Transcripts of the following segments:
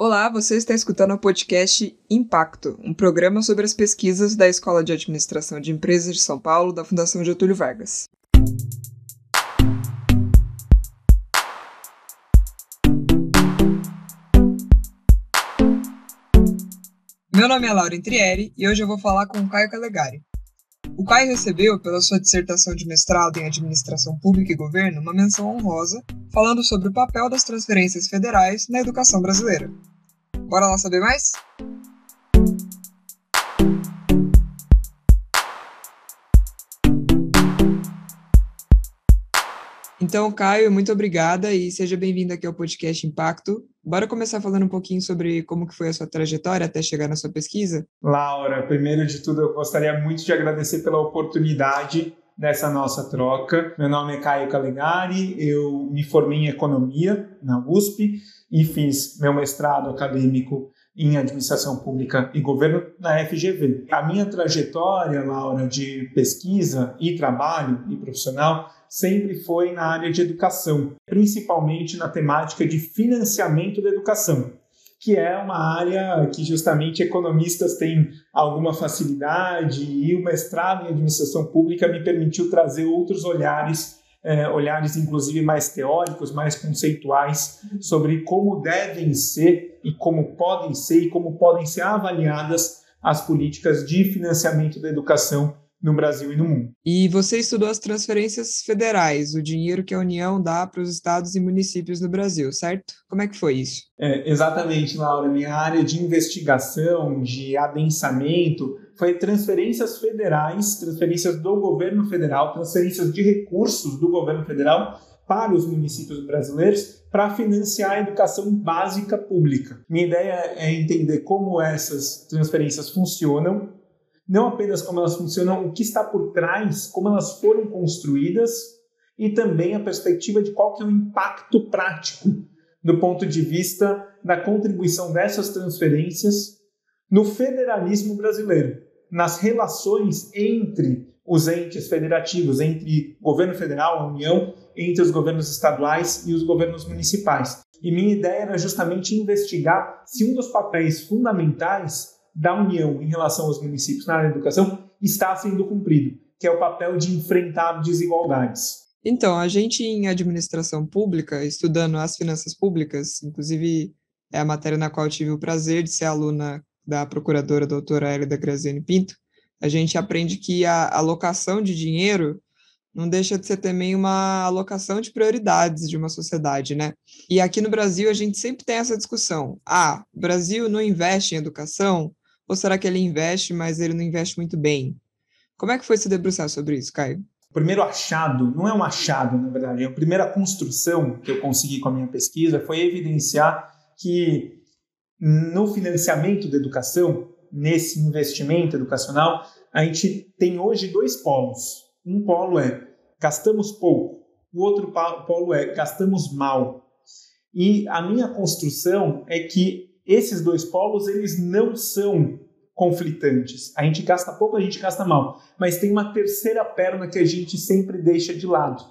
Olá, você está escutando o podcast Impacto, um programa sobre as pesquisas da Escola de Administração de Empresas de São Paulo da Fundação Getúlio Vargas. Meu nome é Laura Intrieri e hoje eu vou falar com o Caio Calegari. O Caio recebeu, pela sua dissertação de mestrado em Administração Pública e Governo, uma menção honrosa falando sobre o papel das transferências federais na educação brasileira. Bora lá saber mais? Então, Caio, muito obrigada e seja bem-vindo aqui ao podcast Impacto. Bora começar falando um pouquinho sobre como que foi a sua trajetória até chegar na sua pesquisa? Laura, primeiro de tudo, eu gostaria muito de agradecer pela oportunidade dessa nossa troca. Meu nome é Caio Calegari, eu me formei em Economia na USP e fiz meu mestrado acadêmico em Administração Pública e Governo na FGV. A minha trajetória, Laura, de pesquisa e trabalho e profissional sempre foi na área de educação, principalmente na temática de financiamento da educação, que é uma área que justamente economistas têm alguma facilidade e o mestrado em administração pública me permitiu trazer outros olhares é, olhares inclusive mais teóricos, mais conceituais sobre como devem ser e como podem ser e como podem ser avaliadas as políticas de financiamento da educação no Brasil e no mundo. E você estudou as transferências federais, o dinheiro que a União dá para os estados e municípios no Brasil, certo? Como é que foi isso? É, exatamente, Laura. Minha área de investigação, de adensamento, foi transferências federais, transferências do governo federal, transferências de recursos do governo federal para os municípios brasileiros para financiar a educação básica pública. Minha ideia é entender como essas transferências funcionam, não apenas como elas funcionam, o que está por trás, como elas foram construídas e também a perspectiva de qual que é o impacto prático do ponto de vista da contribuição dessas transferências no federalismo brasileiro, nas relações entre os entes federativos, entre governo federal, a União, entre os governos estaduais e os governos municipais. E minha ideia era justamente investigar se um dos papéis fundamentais da União em relação aos municípios na área da educação está sendo cumprido, que é o papel de enfrentar desigualdades. Então, a gente em administração pública, estudando as finanças públicas, inclusive é a matéria na qual tive o prazer de ser aluna da procuradora doutora Hélida Graziani Pinto, a gente aprende que a alocação de dinheiro não deixa de ser também uma alocação de prioridades de uma sociedade, né? E aqui no Brasil a gente sempre tem essa discussão. Ah, o Brasil não investe em educação ou será que ele investe, mas ele não investe muito bem? Como é que foi se debruçar sobre isso, Caio? O primeiro achado, não é um achado, na verdade, é a primeira construção que eu consegui com a minha pesquisa foi evidenciar que no financiamento da educação, nesse investimento educacional, a gente tem hoje dois polos. Um polo é gastamos pouco, o outro polo é gastamos mal. E a minha construção é que esses dois polos eles não são conflitantes. A gente gasta pouco, a gente gasta mal. Mas tem uma terceira perna que a gente sempre deixa de lado,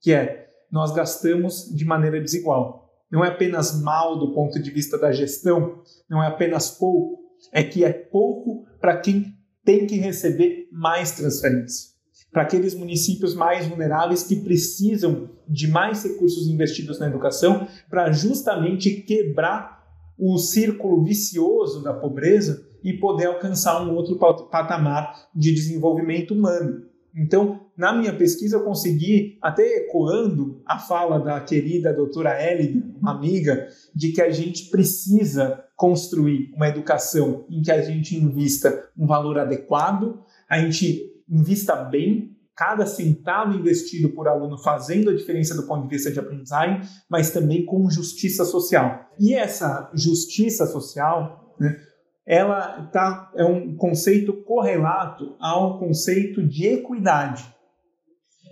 que é nós gastamos de maneira desigual. Não é apenas mal do ponto de vista da gestão, não é apenas pouco, é que é pouco para quem tem que receber mais transferência. Para aqueles municípios mais vulneráveis que precisam de mais recursos investidos na educação para justamente quebrar o círculo vicioso da pobreza e poder alcançar um outro patamar de desenvolvimento humano. Então, na minha pesquisa, eu consegui, até ecoando a fala da querida doutora Elida, uma amiga, de que a gente precisa construir uma educação em que a gente invista um valor adequado, a gente invista bem cada centavo investido por aluno fazendo a diferença do ponto de vista de aprendizagem, mas também com justiça social. E essa justiça social, né, ela tá, é um conceito correlato ao conceito de equidade.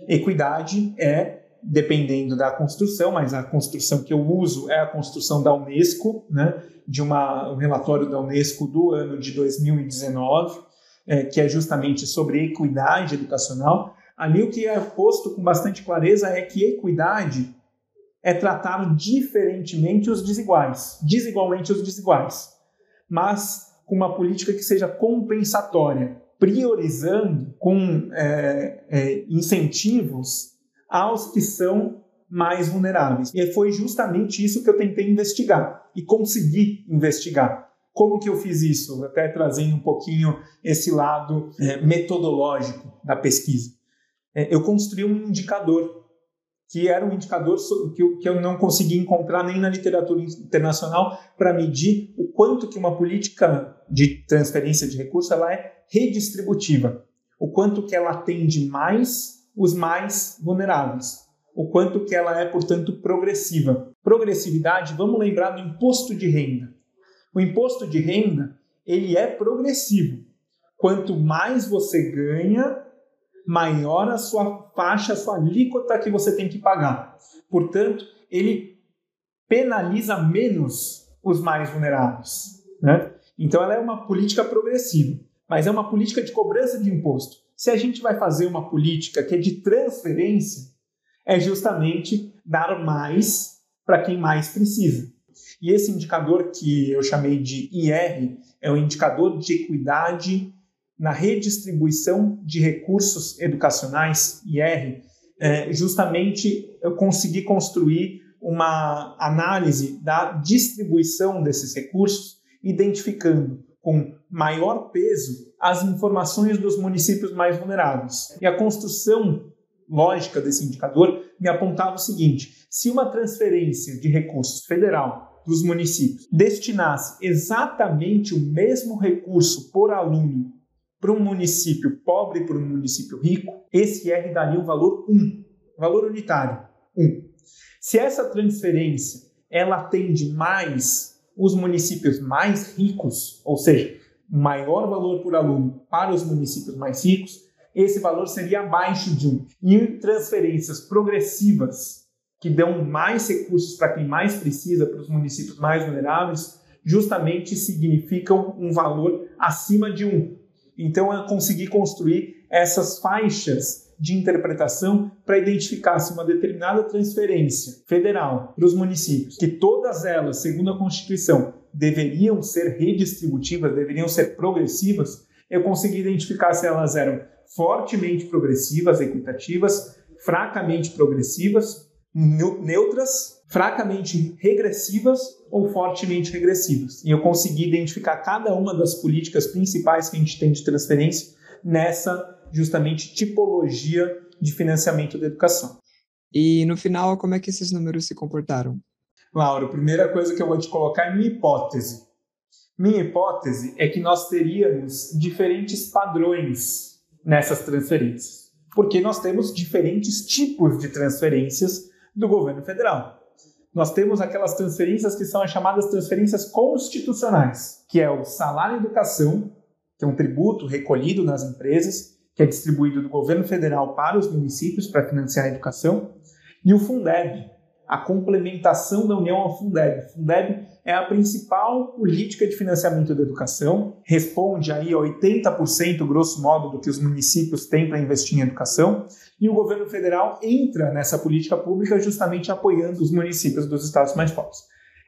Equidade é, dependendo da construção, mas a construção que eu uso é a construção da Unesco, né, de uma, um relatório da Unesco do ano de 2019, é, que é justamente sobre equidade educacional. Ali o que é posto com bastante clareza é que equidade é tratar diferentemente os desiguais, desigualmente os desiguais, mas com uma política que seja compensatória, priorizando com é, é, incentivos aos que são mais vulneráveis. E foi justamente isso que eu tentei investigar e consegui investigar. Como que eu fiz isso? Até trazendo um pouquinho esse lado é, metodológico da pesquisa. É, eu construí um indicador que era um indicador que eu, não consegui encontrar nem na literatura internacional para medir o quanto que uma política de transferência de recursos ela é redistributiva, o quanto que ela atende mais os mais vulneráveis, o quanto que ela é, portanto, progressiva. Progressividade, vamos lembrar do imposto de renda. O imposto de renda, ele é progressivo. Quanto mais você ganha, maior a sua faixa, a sua alíquota que você tem que pagar. Portanto, ele penaliza menos os mais vulneráveis. Né? Então, ela é uma política progressiva, mas é uma política de cobrança de imposto. Se a gente vai fazer uma política que é de transferência, é justamente dar mais para quem mais precisa. E esse indicador que eu chamei de IR é o indicador de equidade na redistribuição de recursos educacionais, IR, é, justamente eu consegui construir uma análise da distribuição desses recursos, identificando com maior peso as informações dos municípios mais vulneráveis. E a construção lógica desse indicador me apontava o seguinte: se uma transferência de recursos federal dos municípios destinasse exatamente o mesmo recurso por aluno para um município pobre e para um município rico, esse R daria um valor 1, valor unitário, 1. Se essa transferência ela atende mais os municípios mais ricos, ou seja, maior valor por aluno para os municípios mais ricos, esse valor seria abaixo de 1. E transferências progressivas, que dão mais recursos para quem mais precisa, para os municípios mais vulneráveis, justamente significam um valor acima de 1. Então eu consegui construir essas faixas de interpretação para identificar se uma determinada transferência federal para os municípios, que todas elas, segundo a Constituição, deveriam ser redistributivas, deveriam ser progressivas, eu consegui identificar se elas eram fortemente progressivas, equitativas, fracamente progressivas, neutras, fracamente regressivas ou fortemente regressivas. E eu consegui identificar cada uma das políticas principais que a gente tem de transferência nessa justamente tipologia de financiamento da educação. E no final, como é que esses números se comportaram? Laura, a primeira coisa que eu vou te colocar é minha hipótese. Minha hipótese é que nós teríamos diferentes padrões nessas transferências, porque nós temos diferentes tipos de transferências do governo federal. Nós temos aquelas transferências que são as chamadas transferências constitucionais, que é o salário educação, que é um tributo recolhido nas empresas, que é distribuído do governo federal para os municípios para financiar a educação, e o Fundeb, a complementação da União ao Fundeb. Fundeb é a principal política de financiamento da educação, responde aí a 80%, grosso modo, do que os municípios têm para investir em educação, e o governo federal entra nessa política pública justamente apoiando os municípios dos estados mais pobres.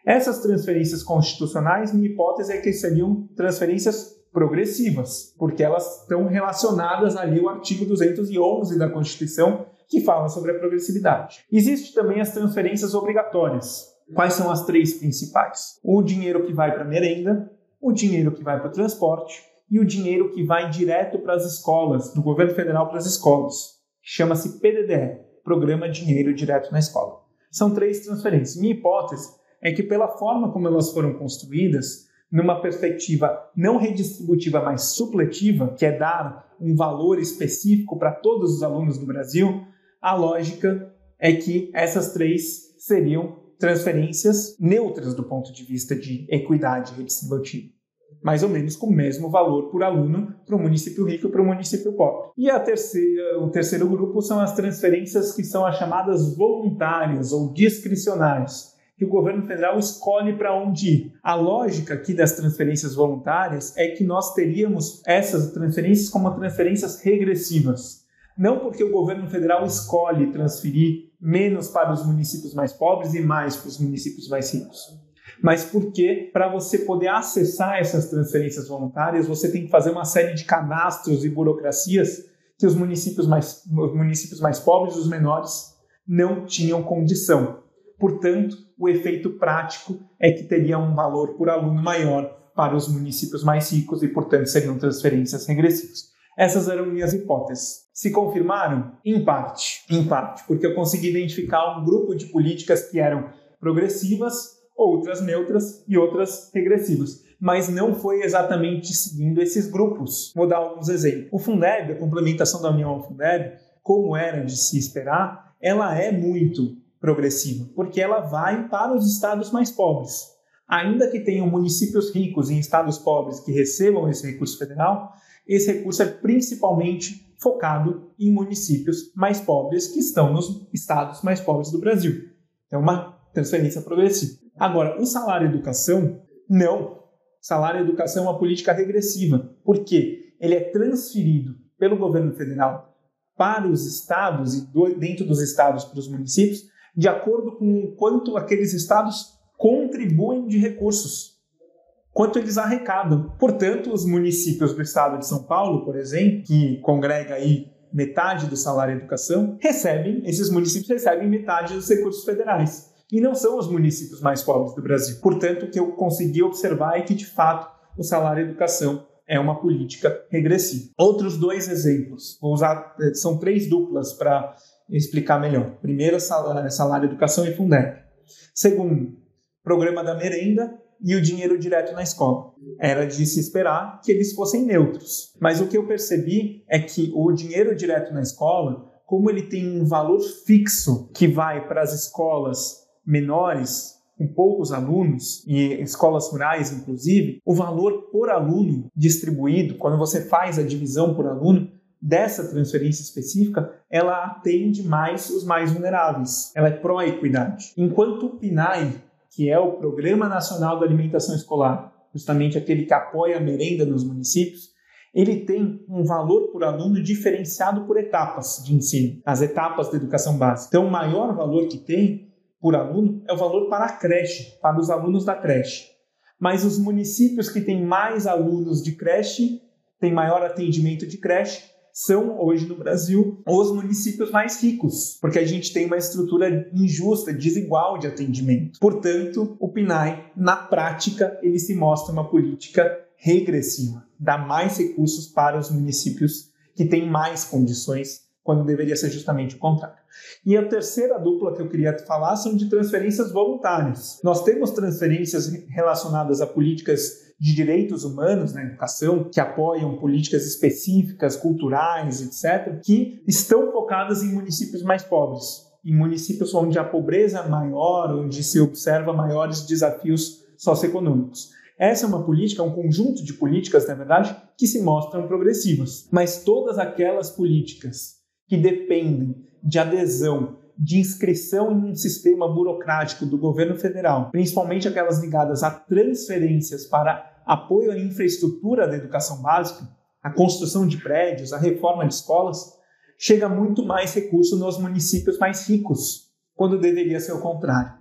Essas transferências constitucionais, minha hipótese é que seriam transferências progressivas, porque elas estão relacionadas ali ao artigo 211 da Constituição, que fala sobre a progressividade. Existe também as transferências obrigatórias. Quais são as três principais? O dinheiro que vai para merenda, o dinheiro que vai para o transporte e o dinheiro que vai direto para as escolas, do governo federal para as escolas. Chama-se PDDE, Programa Dinheiro Direto na Escola. São três transferências. Minha hipótese é que, pela forma como elas foram construídas, numa perspectiva não redistributiva, mas supletiva, que é dar um valor específico para todos os alunos do Brasil, a lógica é que essas três seriam transferências neutras do ponto de vista de equidade redistributiva. Mais ou menos com o mesmo valor por aluno para o município rico e para o município pobre. E a terceira, o terceiro grupo são as transferências que são as chamadas voluntárias ou discricionárias, que o governo federal escolhe para onde ir. A lógica aqui das transferências voluntárias é que nós teríamos essas transferências como transferências regressivas. Não porque o governo federal escolhe transferir menos para os municípios mais pobres e mais para os municípios mais ricos? Mas porque para você poder acessar essas transferências voluntárias, você tem que fazer uma série de cadastros e burocracias que os municípios mais, os municípios mais pobres, os menores, não tinham condição. Portanto, o efeito prático é que teria um valor por aluno maior para os municípios mais ricos e, portanto, seriam transferências regressivas. Essas eram minhas hipóteses. Se confirmaram? Em parte. Em parte, porque eu consegui identificar um grupo de políticas que eram progressivas, outras neutras e outras regressivas. Mas não foi exatamente seguindo esses grupos. Vou dar alguns exemplos. O Fundeb, a complementação da União ao Fundeb, como era de se esperar, ela é muito progressiva, porque ela vai para os estados mais pobres. Ainda que tenham municípios ricos e estados pobres que recebam esse recurso federal, esse recurso é principalmente focado em municípios mais pobres que estão nos estados mais pobres do Brasil. É uma transferência progressiva. Agora, o salário educação, não. Salário educação é uma política regressiva. Por quê? Ele é transferido pelo governo federal para os estados e dentro dos estados para os municípios, de acordo com o quanto aqueles estados contribuem de recursos, quanto eles arrecadam. Portanto, os municípios do estado de São Paulo, por exemplo, que congrega aí metade do salário educação, recebem, esses municípios recebem metade dos recursos federais. E não são os municípios mais pobres do Brasil. Portanto, o que eu consegui observar é que, de fato, o salário educação é uma política regressiva. Outros dois exemplos, vou usar, eh, são três duplas para explicar melhor. Primeiro, salário, salário educação e Fundeb. Segundo, programa da merenda e o dinheiro direto na escola. Era de se esperar que eles fossem neutros. Mas o que eu percebi é que o dinheiro direto na escola, como ele tem um valor fixo que vai para as escolas menores, com poucos alunos, e escolas rurais inclusive, o valor por aluno distribuído, quando você faz a divisão por aluno, dessa transferência específica, ela atende mais os mais vulneráveis. Ela é pró-equidade. Enquanto o PNAE, que é o Programa Nacional da Alimentação Escolar, justamente aquele que apoia a merenda nos municípios, ele tem um valor por aluno diferenciado por etapas de ensino, as etapas da educação básica. Então, o maior valor que tem por aluno é o valor para a creche, para os alunos da creche. Mas os municípios que têm mais alunos de creche, têm maior atendimento de creche, são hoje no Brasil os municípios mais ricos, porque a gente tem uma estrutura injusta, desigual de atendimento. Portanto, o PNAE, na prática, ele se mostra uma política regressiva, dá mais recursos para os municípios que têm mais condições, quando deveria ser justamente o contrário. E a terceira dupla que eu queria falar são de transferências voluntárias. Nós temos transferências relacionadas a políticas de direitos humanos na educação, que apoiam políticas específicas, culturais, etc., que estão focadas em municípios mais pobres, em municípios onde a pobreza é maior, onde se observa maiores desafios socioeconômicos. Essa é uma política, um conjunto de políticas, na verdade, que se mostram progressivas. Mas todas aquelas políticas que dependem de adesão, de inscrição em um sistema burocrático do governo federal, principalmente aquelas ligadas a transferências para apoio à infraestrutura da educação básica, a construção de prédios, a reforma de escolas, chega muito mais recurso nos municípios mais ricos, quando deveria ser o contrário.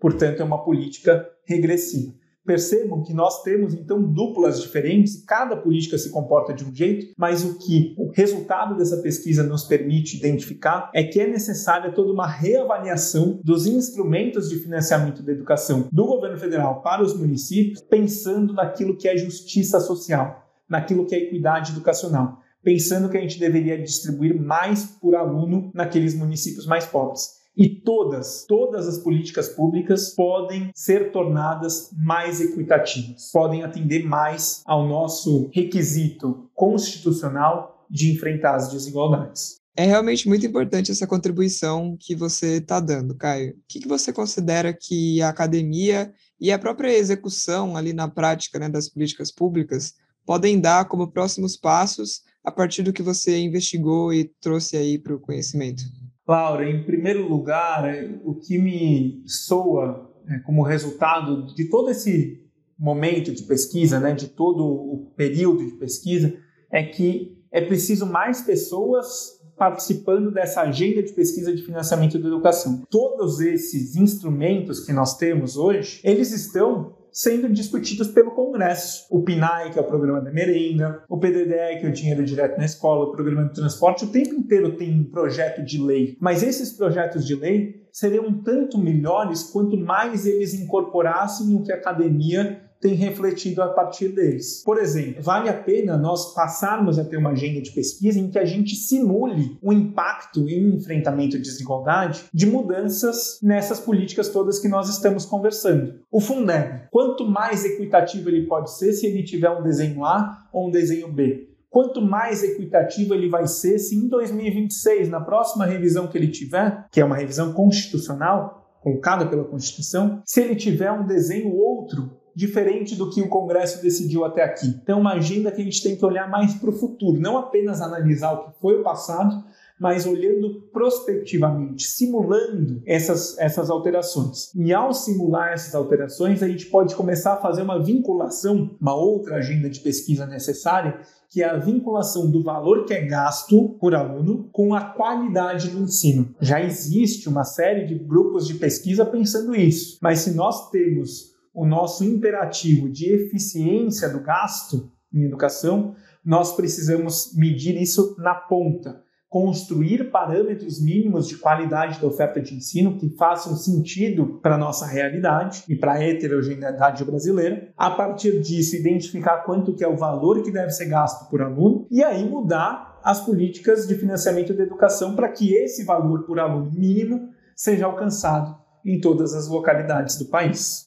Portanto, é uma política regressiva. Percebam que nós temos então duplas diferentes, cada política se comporta de um jeito, mas o que o resultado dessa pesquisa nos permite identificar é que é necessária toda uma reavaliação dos instrumentos de financiamento da educação do governo federal para os municípios, pensando naquilo que é justiça social, naquilo que é equidade educacional, pensando que a gente deveria distribuir mais por aluno naqueles municípios mais pobres. E todas, todas as políticas públicas podem ser tornadas mais equitativas, podem atender mais ao nosso requisito constitucional de enfrentar as desigualdades. É realmente muito importante essa contribuição que você está dando, Caio. O que, você considera que a academia e a própria execução ali na prática né, das políticas públicas podem dar como próximos passos a partir do que você investigou e trouxe aí para o conhecimento? Laura, em primeiro lugar, o que me soa é, como resultado de todo esse momento de pesquisa, né, de todo o período de pesquisa, é que é preciso mais pessoas participando dessa agenda de pesquisa de financiamento da educação. Todos esses instrumentos que nós temos hoje, eles estão sendo discutidos pelo Congresso. O PNAE, que é o programa da merenda, o PDDE, que é o dinheiro direto na escola, o programa de transporte, o tempo inteiro tem um projeto de lei. Mas esses projetos de lei seriam tanto melhores quanto mais eles incorporassem o que a academia tem refletido a partir deles. Por exemplo, vale a pena nós passarmos a ter uma agenda de pesquisa em que a gente simule o impacto em enfrentamento à desigualdade de mudanças nessas políticas todas que nós estamos conversando. O Fundeb, quanto mais equitativo ele pode ser se ele tiver um desenho A ou um desenho B? Quanto mais equitativo ele vai ser se em 2026, na próxima revisão que ele tiver, que é uma revisão constitucional, colocada pela Constituição, se ele tiver um desenho outro diferente do que o Congresso decidiu até aqui. Então, uma agenda que a gente tem que olhar mais para o futuro, não apenas analisar o que foi o passado, mas olhando prospectivamente, simulando essas, essas alterações. E ao simular essas alterações, a gente pode começar a fazer uma vinculação, uma outra agenda de pesquisa necessária, que é a vinculação do valor que é gasto por aluno com a qualidade do ensino. Já existe uma série de grupos de pesquisa pensando isso, mas se nós temos o nosso imperativo de eficiência do gasto em educação, nós precisamos medir isso na ponta, construir parâmetros mínimos de qualidade da oferta de ensino que façam sentido para a nossa realidade e para a heterogeneidade brasileira. A partir disso, identificar quanto que é o valor que deve ser gasto por aluno e aí mudar as políticas de financiamento da educação para que esse valor por aluno mínimo seja alcançado em todas as localidades do país.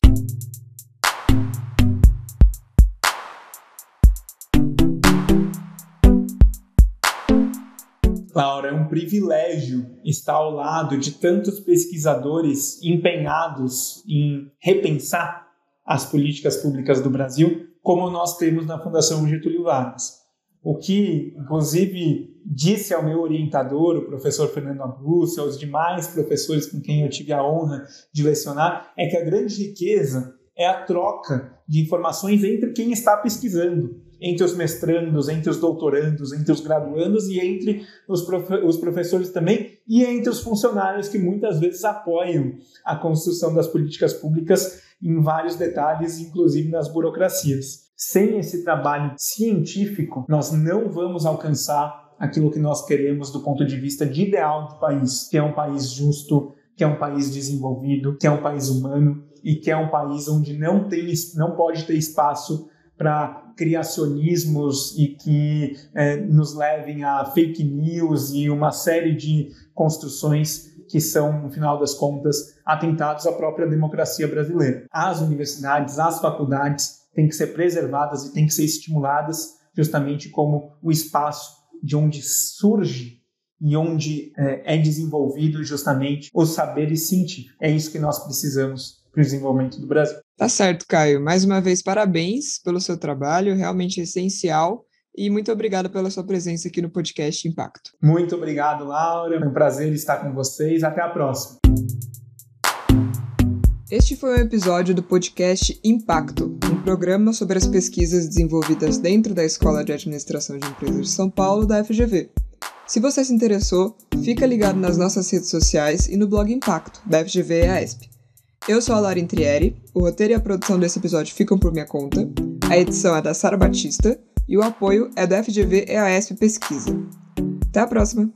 Laura, é um privilégio estar ao lado de tantos pesquisadores empenhados em repensar as políticas públicas do Brasil, como nós temos na Fundação Getúlio Vargas. O que, inclusive, disse ao meu orientador, o professor Fernando Abus, aos demais professores com quem eu tive a honra de lecionar, é que a grande riqueza é a troca de informações entre quem está pesquisando entre os mestrandos, entre os doutorandos, entre os graduandos e entre os, os professores também e entre os funcionários que muitas vezes apoiam a construção das políticas públicas em vários detalhes, inclusive nas burocracias. Sem esse trabalho científico, nós não vamos alcançar aquilo que nós queremos do ponto de vista de ideal do país, que é um país justo, que é um país desenvolvido, que é um país humano e que é um país onde não tem, não pode ter espaço para criacionismos e que é, nos levem a fake news e uma série de construções que são, no final das contas, atentados à própria democracia brasileira. As universidades, as faculdades têm que ser preservadas e têm que ser estimuladas justamente como o espaço de onde surge e onde é, é desenvolvido justamente os saberes científicos. É isso que nós precisamos para o desenvolvimento do Brasil. Tá certo, Caio. Mais uma vez, parabéns pelo seu trabalho, realmente essencial. E muito obrigado pela sua presença aqui no podcast Impacto. Muito obrigado, Laura. É um prazer estar com vocês. Até a próxima. Este foi um episódio do podcast Impacto, um programa sobre as pesquisas desenvolvidas dentro da Escola de Administração de Empresas de São Paulo, da FGV. Se você se interessou, fica ligado nas nossas redes sociais e no blog Impacto, da FGV e AESP. Eu sou a Laura Trieri, o roteiro e a produção desse episódio ficam por minha conta, a edição é da Sara Batista e o apoio é do FGV EASP Pesquisa. Até a próxima!